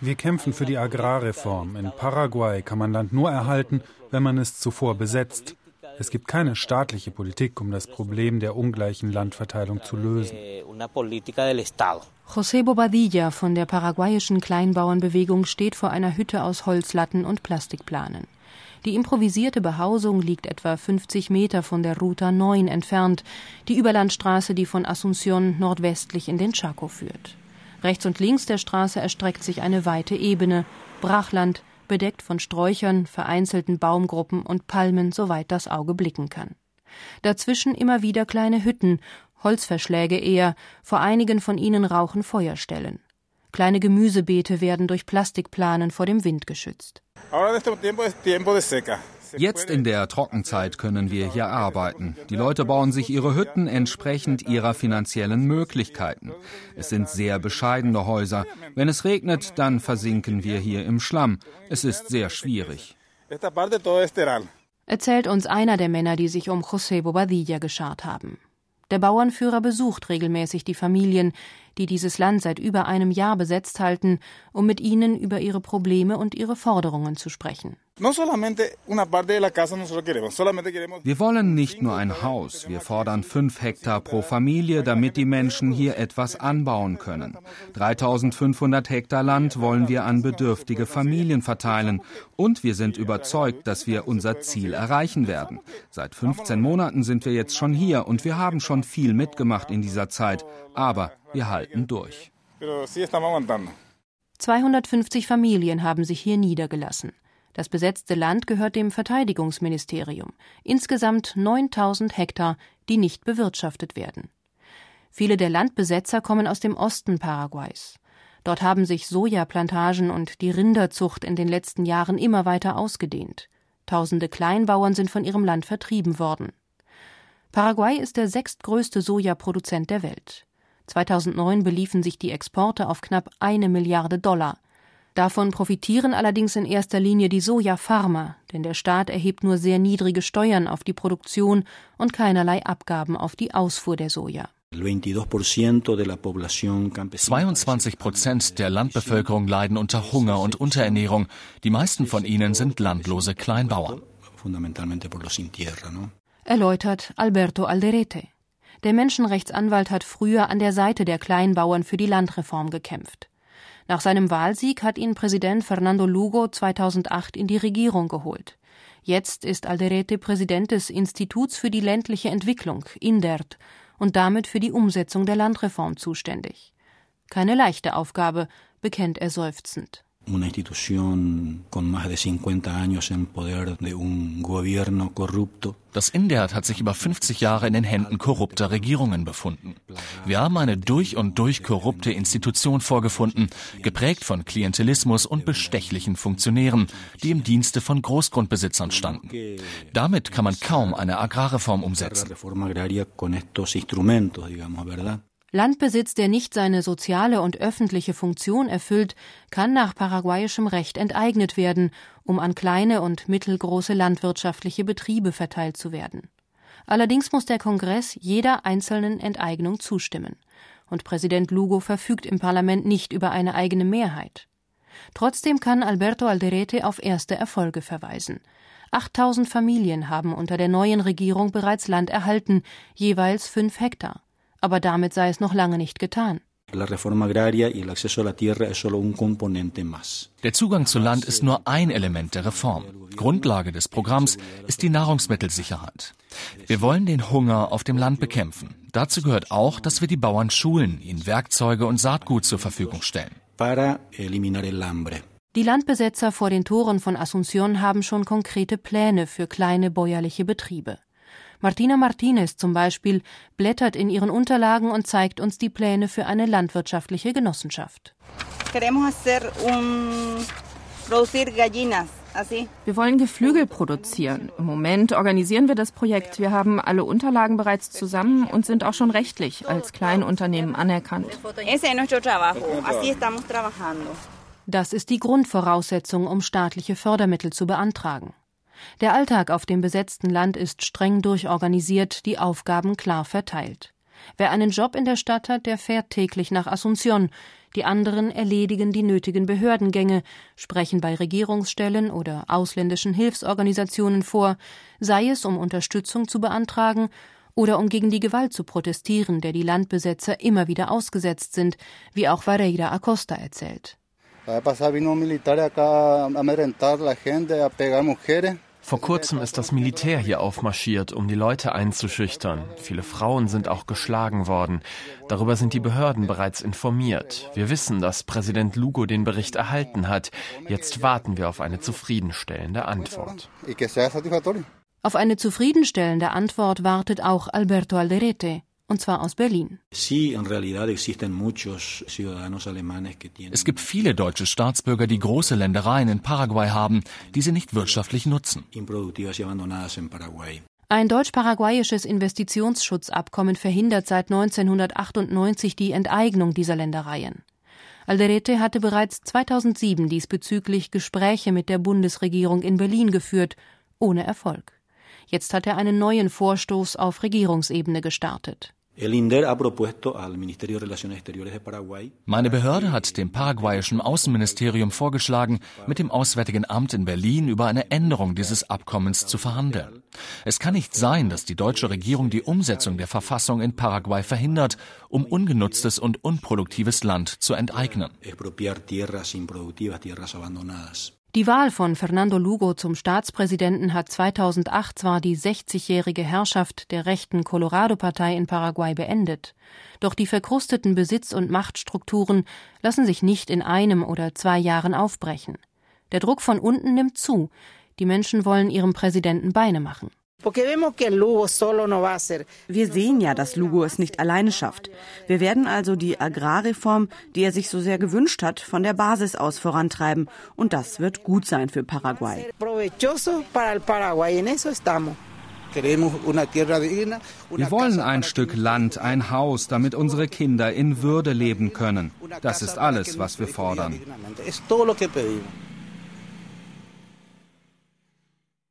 Wir kämpfen für die Agrarreform. In Paraguay kann man Land nur erhalten, wenn man es zuvor besetzt. Es gibt keine staatliche Politik, um das Problem der ungleichen Landverteilung zu lösen. José Bobadilla von der paraguayischen Kleinbauernbewegung steht vor einer Hütte aus Holzlatten und Plastikplanen. Die improvisierte Behausung liegt etwa 50 Meter von der Ruta 9 entfernt, die Überlandstraße, die von Asunción nordwestlich in den Chaco führt. Rechts und links der Straße erstreckt sich eine weite Ebene, Brachland, bedeckt von Sträuchern, vereinzelten Baumgruppen und Palmen, soweit das Auge blicken kann. Dazwischen immer wieder kleine Hütten, Holzverschläge eher, vor einigen von ihnen rauchen Feuerstellen. Kleine Gemüsebeete werden durch Plastikplanen vor dem Wind geschützt. Jetzt in der Trockenzeit können wir hier arbeiten. Die Leute bauen sich ihre Hütten entsprechend ihrer finanziellen Möglichkeiten. Es sind sehr bescheidene Häuser. Wenn es regnet, dann versinken wir hier im Schlamm. Es ist sehr schwierig. Erzählt uns einer der Männer, die sich um José Bobadilla geschart haben. Der Bauernführer besucht regelmäßig die Familien, die dieses Land seit über einem Jahr besetzt halten, um mit ihnen über ihre Probleme und ihre Forderungen zu sprechen. Wir wollen nicht nur ein Haus, wir fordern fünf Hektar pro Familie, damit die Menschen hier etwas anbauen können. 3500 Hektar Land wollen wir an bedürftige Familien verteilen und wir sind überzeugt, dass wir unser Ziel erreichen werden. Seit 15 Monaten sind wir jetzt schon hier und wir haben schon viel mitgemacht in dieser Zeit, aber wir halten durch. 250 Familien haben sich hier niedergelassen. Das besetzte Land gehört dem Verteidigungsministerium. Insgesamt 9000 Hektar, die nicht bewirtschaftet werden. Viele der Landbesetzer kommen aus dem Osten Paraguays. Dort haben sich Sojaplantagen und die Rinderzucht in den letzten Jahren immer weiter ausgedehnt. Tausende Kleinbauern sind von ihrem Land vertrieben worden. Paraguay ist der sechstgrößte Sojaproduzent der Welt. 2009 beliefen sich die Exporte auf knapp eine Milliarde Dollar. Davon profitieren allerdings in erster Linie die Sojafarmer, denn der Staat erhebt nur sehr niedrige Steuern auf die Produktion und keinerlei Abgaben auf die Ausfuhr der Soja. 22 Prozent der Landbevölkerung leiden unter Hunger und Unterernährung. Die meisten von ihnen sind landlose Kleinbauern. Erläutert Alberto Alderete. Der Menschenrechtsanwalt hat früher an der Seite der Kleinbauern für die Landreform gekämpft. Nach seinem Wahlsieg hat ihn Präsident Fernando Lugo 2008 in die Regierung geholt. Jetzt ist Alderete Präsident des Instituts für die ländliche Entwicklung, INDERT, und damit für die Umsetzung der Landreform zuständig. Keine leichte Aufgabe, bekennt er seufzend una institución con más de 50 años en poder de un gobierno corrupto. Das INDERT hat sich über 50 Jahre in den Händen korrupter Regierungen befunden. Wir haben eine durch und durch korrupte Institution vorgefunden, geprägt von Klientelismus und bestechlichen Funktionären, die im Dienste von Großgrundbesitzern standen. Damit kann man kaum eine Agrarreform umsetzen. Landbesitz, der nicht seine soziale und öffentliche Funktion erfüllt, kann nach paraguayischem Recht enteignet werden, um an kleine und mittelgroße landwirtschaftliche Betriebe verteilt zu werden. Allerdings muss der Kongress jeder einzelnen Enteignung zustimmen. Und Präsident Lugo verfügt im Parlament nicht über eine eigene Mehrheit. Trotzdem kann Alberto Alderete auf erste Erfolge verweisen. 8000 Familien haben unter der neuen Regierung bereits Land erhalten, jeweils fünf Hektar. Aber damit sei es noch lange nicht getan. Der Zugang zu Land ist nur ein Element der Reform. Grundlage des Programms ist die Nahrungsmittelsicherheit. Wir wollen den Hunger auf dem Land bekämpfen. Dazu gehört auch, dass wir die Bauern schulen, ihnen Werkzeuge und Saatgut zur Verfügung stellen. Die Landbesetzer vor den Toren von Asunción haben schon konkrete Pläne für kleine bäuerliche Betriebe. Martina Martinez zum Beispiel blättert in ihren Unterlagen und zeigt uns die Pläne für eine landwirtschaftliche Genossenschaft. Wir wollen Geflügel produzieren. Im Moment organisieren wir das Projekt. Wir haben alle Unterlagen bereits zusammen und sind auch schon rechtlich als Kleinunternehmen anerkannt. Das ist die Grundvoraussetzung, um staatliche Fördermittel zu beantragen. Der Alltag auf dem besetzten Land ist streng durchorganisiert, die Aufgaben klar verteilt. Wer einen Job in der Stadt hat, der fährt täglich nach Asunción. Die anderen erledigen die nötigen Behördengänge, sprechen bei Regierungsstellen oder ausländischen Hilfsorganisationen vor, sei es um Unterstützung zu beantragen oder um gegen die Gewalt zu protestieren, der die Landbesetzer immer wieder ausgesetzt sind, wie auch Vareira Acosta erzählt. Vor kurzem ist das Militär hier aufmarschiert, um die Leute einzuschüchtern. Viele Frauen sind auch geschlagen worden. Darüber sind die Behörden bereits informiert. Wir wissen, dass Präsident Lugo den Bericht erhalten hat. Jetzt warten wir auf eine zufriedenstellende Antwort. Auf eine zufriedenstellende Antwort wartet auch Alberto Alderete, und zwar aus Berlin. Es gibt viele deutsche Staatsbürger, die große Ländereien in Paraguay haben, die sie nicht wirtschaftlich nutzen. Ein deutsch-paraguayisches Investitionsschutzabkommen verhindert seit 1998 die Enteignung dieser Ländereien. Alderete hatte bereits 2007 diesbezüglich Gespräche mit der Bundesregierung in Berlin geführt, ohne Erfolg. Jetzt hat er einen neuen Vorstoß auf Regierungsebene gestartet. Meine Behörde hat dem paraguayischen Außenministerium vorgeschlagen, mit dem Auswärtigen Amt in Berlin über eine Änderung dieses Abkommens zu verhandeln. Es kann nicht sein, dass die deutsche Regierung die Umsetzung der Verfassung in Paraguay verhindert, um ungenutztes und unproduktives Land zu enteignen. Die Wahl von Fernando Lugo zum Staatspräsidenten hat 2008 zwar die 60-jährige Herrschaft der rechten Colorado-Partei in Paraguay beendet, doch die verkrusteten Besitz- und Machtstrukturen lassen sich nicht in einem oder zwei Jahren aufbrechen. Der Druck von unten nimmt zu, die Menschen wollen ihrem Präsidenten Beine machen. Wir sehen ja, dass Lugo es nicht alleine schafft. Wir werden also die Agrarreform, die er sich so sehr gewünscht hat, von der Basis aus vorantreiben. Und das wird gut sein für Paraguay. Wir wollen ein Stück Land, ein Haus, damit unsere Kinder in Würde leben können. Das ist alles, was wir fordern.